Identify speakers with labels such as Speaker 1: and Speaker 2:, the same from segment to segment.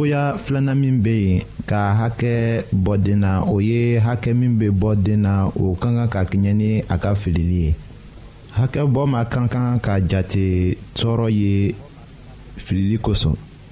Speaker 1: cogoya filanan min bɛ yen ka hakɛ bɔ den na o ye hakɛ min bɛ bɔ den na o ka kan ka kɛɲɛ ni a ka filili ye hakɛ bɔ ma ka kan ka jate tɔɔrɔ ye filili kosɔn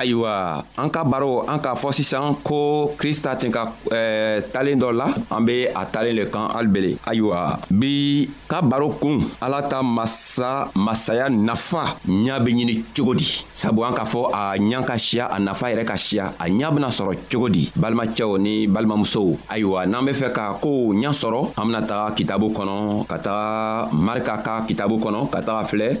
Speaker 2: ayiwa an ka
Speaker 3: baro an k'a fɔ sisan ko krista tun ka eh, talen dɔ la an be a talen le kan alibele ayiwa bi ka baro kun ala ta masa masaya nafa ɲa be ɲini cogo di sabu an k'a fɔ a ɲa ka siya a nafa yɛrɛ ka siya a ɲa bena sɔrɔ cogo di balimacɛw ni balimamusow ayiwa n'an be fɛ ka koo ɲa sɔrɔ an bena taga kitabu kɔnɔ ka taga marika ka kitabu kɔnɔ ka taga filɛ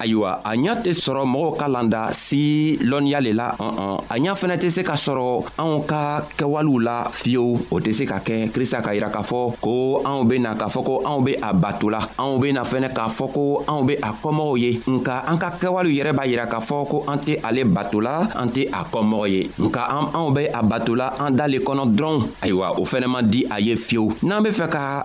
Speaker 3: ayiwa a ɲa tɛ sɔrɔ mɔgɔw ka landa si lɔnniya le la ɔn a ɲa fɛnɛ tɛ se ka sɔrɔ anw ka kɛwalew la fiyewu o tɛ se ka kɛ krista ka yira k'a fɔ ko anw be na k'a fɔ ko anw be a bato la anw be na fɛnɛ k'a fɔ ko anw be a kɔmɔgɔw ye nka an ka kɛwalew yɛrɛ b'a yira k'a fɔ ko an tɛ ale bato la an tɛ a kɔmɔgɔ ye nka anw be a bato la an da le kɔnɔ dɔrɔn ayiwa o fɛnɛ man di a ye fiyewu n'an be fɛ ka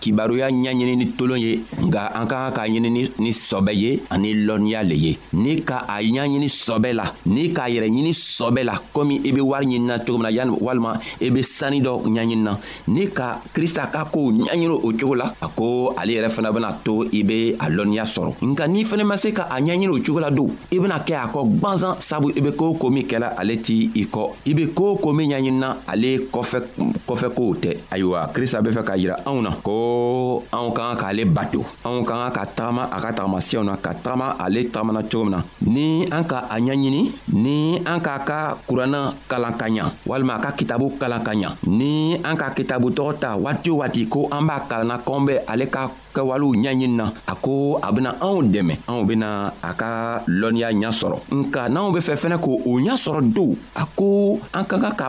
Speaker 3: kibaruya ɲɛɲini ni tolon ye nka an ka kan k'a ɲini ni sɔbɛ ye ani lɔnniya le ye ni ka a ɲɛɲini sɔbɛ la ni k'a yɛrɛ ɲini sɔbɛ la komi i be wari ɲinina cogo min na yani walima i be sanni dɔ ɲɛɲini na ni ka krista ka kow ɲɛɲini o cogo la a ko ale yɛrɛ fana bena to i be a lɔnniya sɔrɔ nka n'i fɛnɛ ma se ka a ɲɛɲini o cogo la don i bena kɛ a kɔ gwanzan sabu i be koo ko min kɛla ale t'i i kɔ i be koo ko min ɲɛɲinina ale kɔfɛ kɔfɛ kow tɛ ayiwa krista be fɛ k'a yira anw na ko anw ka kan k'ale bato anw ka kan ka tagama a ka tagamasiyɛw na ka tagama ale tagamana cogo min na ni an ka a ɲaɲini ni an k'a ka kuranna kalan ka ɲa walima a ka kitabu kalan ka ɲa ni an ka kitabu tɔgɔ ta waati o waati ko an b'a kalanna k'anw bɛ ale ka kɛwalew ɲɛɲini na a ko a bena anw dɛmɛ anw bena a ka lɔnniya ɲa sɔrɔ nka n'anw be fɛ fɛnɛ k'o ɲa sɔrɔ dow a ko an ka kan ka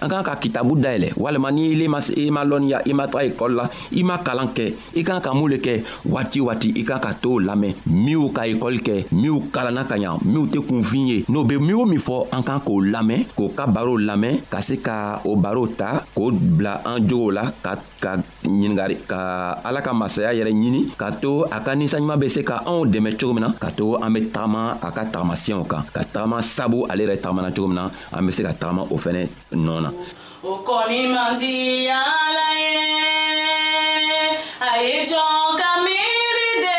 Speaker 3: an kan ka kitabu dayɛlɛ walima ni ile ma i ma lɔnniya i ma taga ekɔli la i ma kalan kɛ i kan ka mun le kɛ waati waati i kan ka tow lamɛn minw ka ekɔli kɛ minw kalanna ka ɲa minw tɛ kunfin ye n'o be min o min fɔ an kan k'o lamɛn k'o ka barow lamɛn ka se ka o barow ta k'o bila an jogow la ka ka ɲinigari ka ala ka masaya yɛrɛ ɲini ka to a ka ninsanɲuman bɛ se ka anw dɛmɛ cogo min na ka to an bɛ tagama a ka tagamasiyɛnw kan ka tagama sabu ale yɛrɛ tagamana cogo min na an bɛ se ka tagama o fɛnɛ nɔɔ na
Speaker 4: o kɔni man di ala ye a ye jɔn ka miiri de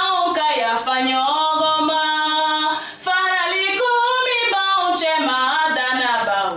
Speaker 4: anw ka yafa ɲɔgɔn ma
Speaker 3: farali ko min b'anw cɛma dannabaaw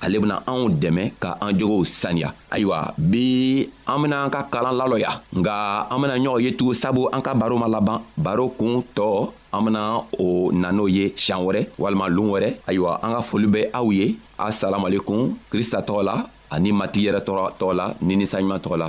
Speaker 3: ale bena anw dɛmɛ ka an jogow saniya ayiwa bi an bena an ka kalan lalɔya nga an bena ɲɔgɔn ye tugun sabu an ka baro ma laban baro kuun tɔ an bena o na n'o ye sian wɛrɛ walima loon wɛrɛ ayiwa an ka foli bɛ aw ye asalamualekum krista tɔgɔ la ani matigi yɛrɛ tɔgɔ la ni ninsanɲuman tɔgɔ la